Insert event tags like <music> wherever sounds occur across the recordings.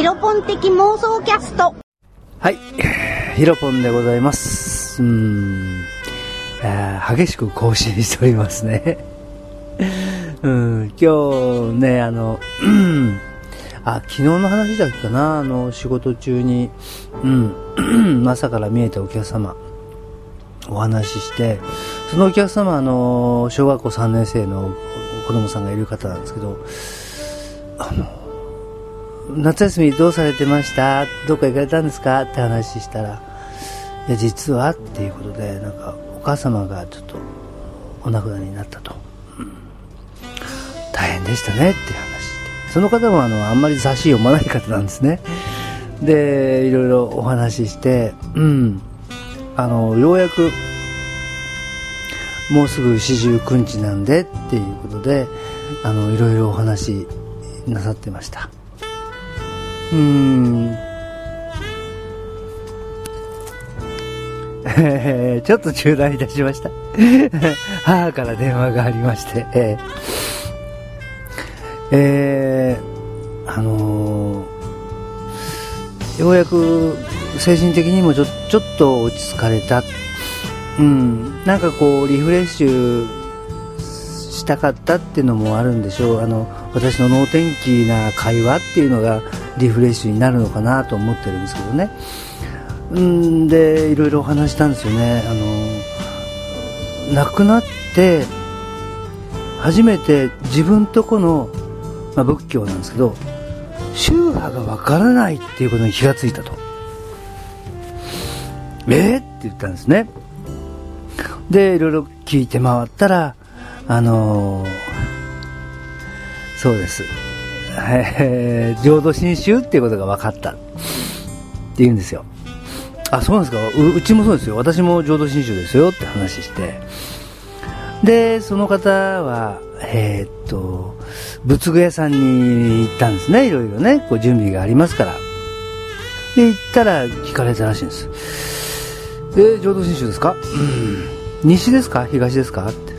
ヒロポン的妄想キャスト。はい。<sighs> ヒロポンでございます。うん。激しく更新しておりますね。<laughs> うん、今日ね、あの、うんあ、昨日の話だっけかな、あの、仕事中に、うん、<coughs> 朝から見えたお客様、お話しして、そのお客様、あの、小学校3年生の子供さんがいる方なんですけど、あの、夏休みどうされてましたどっか行かれたんですか？って話したら、いや、実はっていうことで、なんか、お母様がちょっと、お亡くなりになったと。うん大変でしたねっていう話。その方もあの、あんまり雑誌読まない方なんですね。で、いろいろお話しして、うん。あの、ようやく、もうすぐ四十九日なんでっていうことで、あの、いろいろお話しなさってました。うん。え <laughs> ーちょっと中断いたしました。<laughs> 母から電話がありまして、<laughs> えーえーあのーようやく精神的にもちょちょっと落ち着かれた。うん。なんかこう、リフレッシュしたかったっていうのもあるんでしょう。あの、私の能天気な会話っていうのがリフレッシュになるのかなと思ってるんですけどね。うんで、いろいろお話したんですよね。あの、亡くなって、初めて自分とこの、まあ、仏教なんですけど、宗派がわからないっていうことに気がついたと。えー、って言ったんですね。で、いろいろ聞いて回ったら、あのーそうです。え <laughs> ー浄土真宗っていうことが分かったって言うんですよ。あ、そうなんですかうちもそうですよ。私も浄土真宗ですよって話して。で、その方は、えーっと、仏具屋さんに行ったんですね。いろいろね、こう準備がありますから。で、行ったら聞かれたらしいんです。えー、浄土真宗ですか？うん。西ですか？東ですか？って。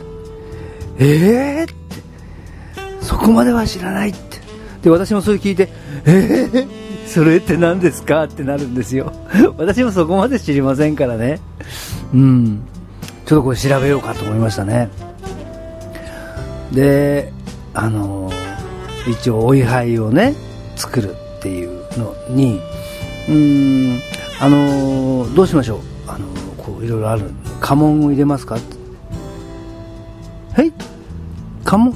えーって。そこまでは知らないって。で、私もそれ聞いて、えー、それって何ですか？ってなるんですよ。<laughs> 私もそこまで知りませんからね。うん。ちょっとこれ調べようかと思いましたね。で、あの一応お位牌をね、作るっていうのに、うん、あのどうしましょう？あのこういろいろある。家紋を入れますか？はい家紋？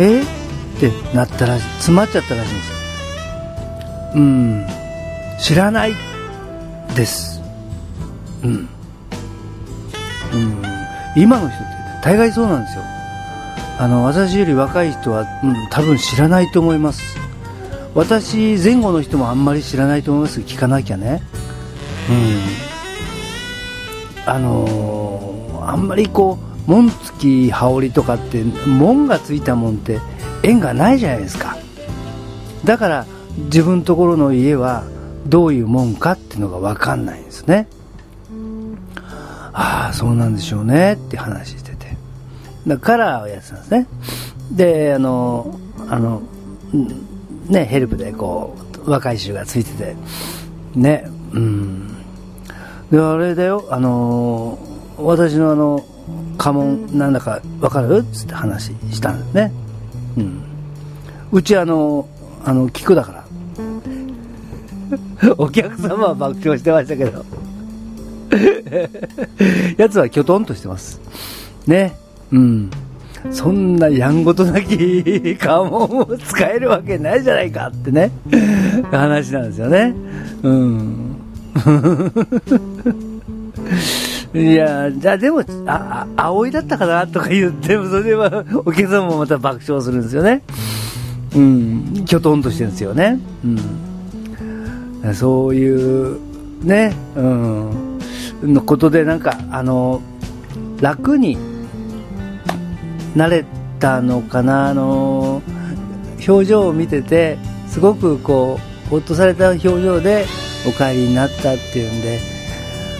え？ーってなったらしい、詰まっちゃったらしいんですよ。うん、知らないです。うん。うん、今の人って大概そうなんですよ。あの、私より若い人は、うん、多分知らないと思います。私前後の人もあんまり知らないと思います。聞かなきゃね。うん。あのーあんまりこう、紋付き羽織とかって、紋がついたもんって縁がないじゃないですか。だから、自分のところの家はどういうもんかっていうのがわかんないんですね。ああ、そうなんでしょうねって話してて。だからやってたんですね。で、あの、あの、ね、ヘルプでこう、若い衆がついてて、ね、うん。で、あれだよ、あの、私のあの、家紋なんだかわかる？つって話したんですね。うん。うちあの、あの、聞くだから。<laughs> お客様は爆笑してましたけど。<laughs> やつはきょとんとしてます。ね。うん。そんなやんごとなき家紋を使えるわけないじゃないかってね。話なんですよね。うん。<laughs> いや、じゃあでも、あ、あ葵だったかなとか言っても、それは <laughs> お客様もまた爆笑するんですよね。うん。きょとんとしてるんですよね。うん。そういう、ね、うん。のことで、なんか、あの、楽になれたのかな、あの、表情を見てて、すごくこう、ほっとされた表情でお帰りになったっていうんで、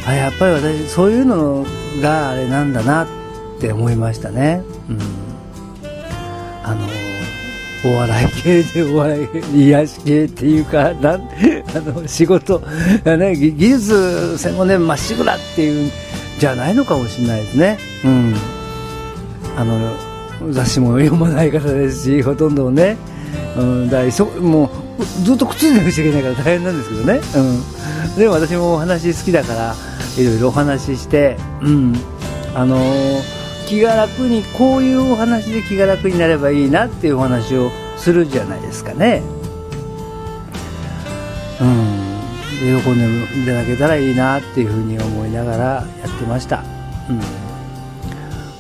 あ、やっぱり私、そういうのがあれなんだなって思いましたね。うん。あの、お笑い系でお笑い癒し系っていうか <laughs> なん <laughs> あの仕事、ね、技術専門でまっしぐらっていうんじゃないのかもしれないですね。うんあの雑誌も読まない方ですし、ほとんどね、うん、だそもうずっとくっついてなくちゃいけないから大変なんですけどね、うん、でも私もお話好きだから、いろいろお話しして、うん。あのー、気が楽に、こういうお話で気が楽になればいいなっていうお話をするじゃないですかね。うん、喜んでいただけたらいいなっていうふうに思いながらやってました。うん。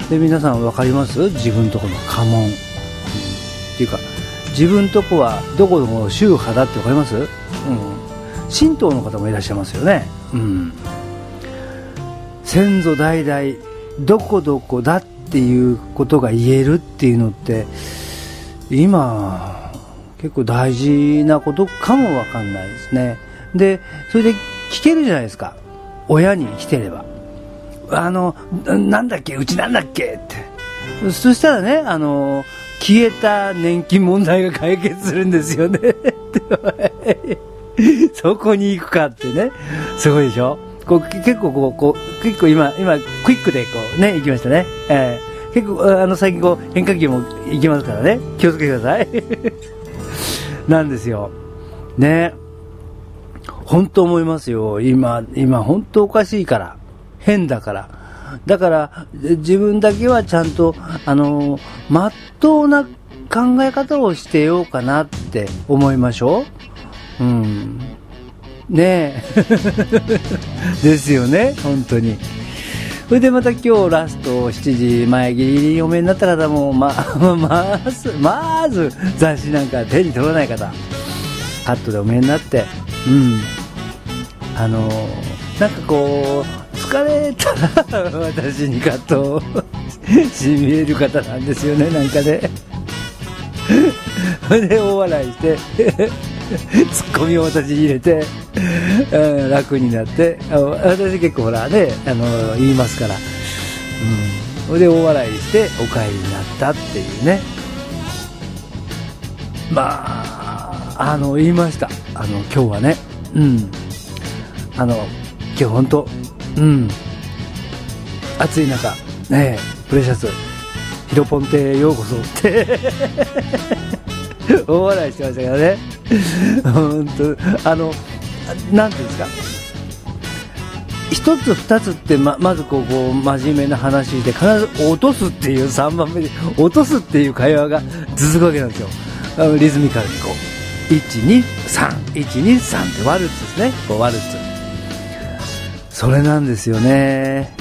で皆さん分かります？自分とこの家紋、うん、っていうか自分とこはどこの宗派だって分かります、うん、神道の方もいらっしゃいますよね、うん、先祖代々どこどこだっていうことが言えるっていうのって今結構大事なことかも分かんないですねでそれで聞けるじゃないですか親に来てればあの、なんだっけ、うちなんだっけって。そしたらね、あの、消えた年金問題が解決するんですよね。そこに行くかってね。すごいでしょ？こう結構こう、こう、結構今、今、クイックでこうね、行きましたね。えー、結構、あの、最近こう、変化球も行きますからね。気をつけてください。<laughs> なんですよ。ね。本当思いますよ。今、今、本当おかしいから。変だから。だから、自分だけはちゃんと、あの、まっとうな考え方をしてようかなって思いましょう。うん。ねえ。<laughs> ですよね、本当に。それでまた今日ラスト7時前ギリギリお目になった方も、ま、<laughs> まず、まず雑誌なんか手に取らない方、カットでお目になって、うん。あの、なんかこう、疲れたら私にカットしみえる方なんですよねなんかねそれ <laughs> で大笑いして <laughs> ツッコミを私入れて、うん、楽になって私結構ほらねあの言いますから、うん、それで大笑いしてお帰りになったっていうね。まああの言いました。あの今日はね。うん。あの今日本当うん。暑い中ねプレシャスヒロポンテへようこそって。<laughs> 大笑いしてましたけどね。<laughs> 本当あのなんていうんですか。一つ二つってままずこうこう真面目な話で必ず落とすっていう3番目で落とすっていう会話が続くわけなんですよ。あのリズミカルにこう。123123ってワルツですね。こうワルツ。それなんですよね。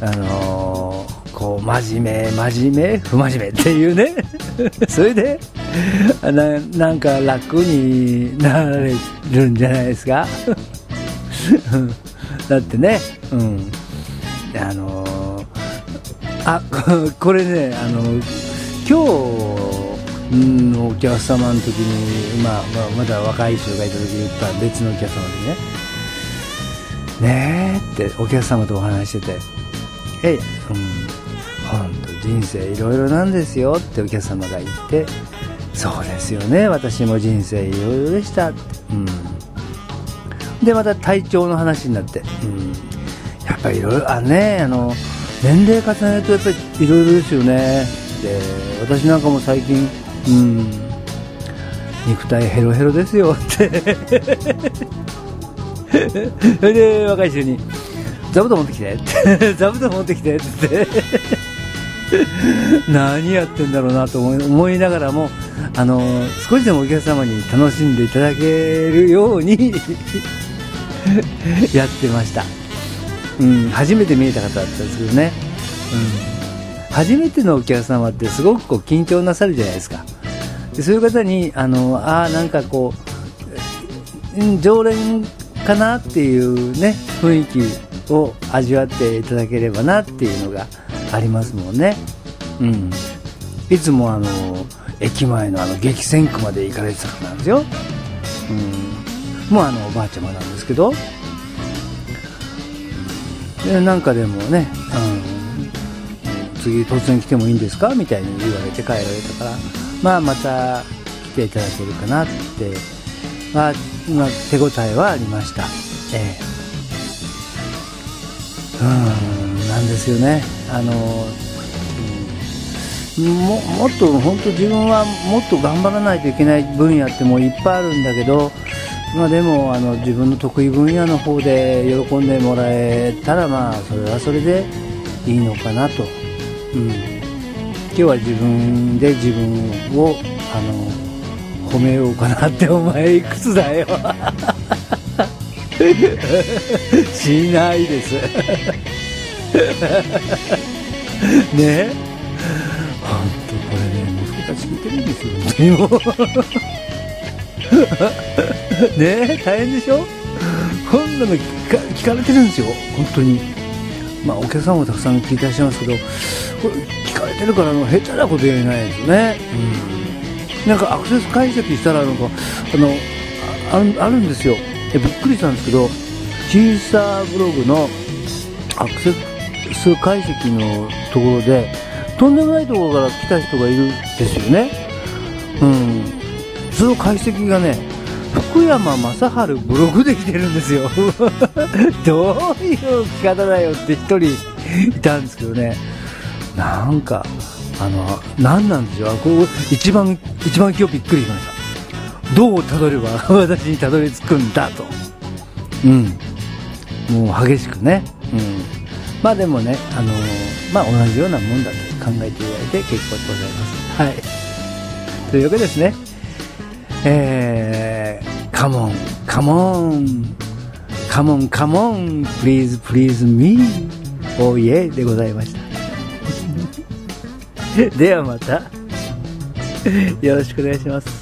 あのー、こう、真面目、真面目、不真面目っていうね。<laughs> それで <laughs> な、なんか楽になれるんじゃないですか？<laughs> だってね、うん。あの、あ、<laughs> これね、あの、今日のお客様の時に、まあ、まあ、まだ若い人がいた時に言った別のお客様でね、ねえってお客様とお話してて、えい、うん、本当人生いろいろなんですよってお客様が言って、そうですよね、私も人生いろいろでした、うん。で、また体調の話になって、うん。やっぱりいろいろ、あね、あの、年齢重ねるとやっぱりいろいろですよね。で、私なんかも最近、うん、肉体ヘロヘロですよ。って。それで若い人に座布団持ってきて。って。座布団持ってきて。って。<laughs> 何やってんだろうなと思いながらもあの少しでもお客様に楽しんでいただけるように <laughs> やってました、うん、初めて見えた方だったんですけどね、うん、初めてのお客様ってすごくこう緊張なさるじゃないですか。でそういう方にあのあなんかこう常連かなっていうね雰囲気を味わっていただければなっていうのがありますもんね。うん。いつもあの駅前のあの激戦区まで行かれてた方なんですよ。うん。もうあのおばあちゃまなんですけど。でなんかでもね、うん、次突然来てもいいんですか？みたいに言われて帰られたから。まあ、また来ていただけるかなって、まあ、まあ、手応えはありました。ええ。うん、なんですよね。あの、うんももっと本当自分はもっと頑張らないといけない分野ってもういっぱいあるんだけど、まあ、でもあの自分の得意分野の方で喜んでもらえたらまあそれはそれでいいのかなと、うん、今日は自分で自分をあの褒めようかなってお前いくつだよ。<laughs> しないです <laughs> ね。本当これね息子たち聞いてるんですよ。本当にね大変でしょ？こんなの聞か聞かれてるんですよ。本当に。まあお客さんもたくさん聞いてらっしゃいますけどこれ聞かれてるからの下手なこと言えないですよね。うん。なんかアクセス解析したらなんかあのああるんですよ。えびっくりしたんですけどシーサーブログのアクセス解析のところでとんでもないところから来た人がいるんですよね。うん。その解析がね福山雅治ブログで来てるんですよ。<laughs> どういう聞き方だよって一人いたんですけどね。なんかあの何なんでしょう。こう一番一番今日びっくりしました。どうたどれば <laughs> 私にたどり着くんだと。うん。もう激しくね。うん。まあでもねあのまあ同じようなもんだと考えていただいて結構でございます。はい。というわけですね。えー、カモン、カモン、カモン、カモン、please, please me, oh yeah でございました。<laughs> ではまた、よろしくお願いします。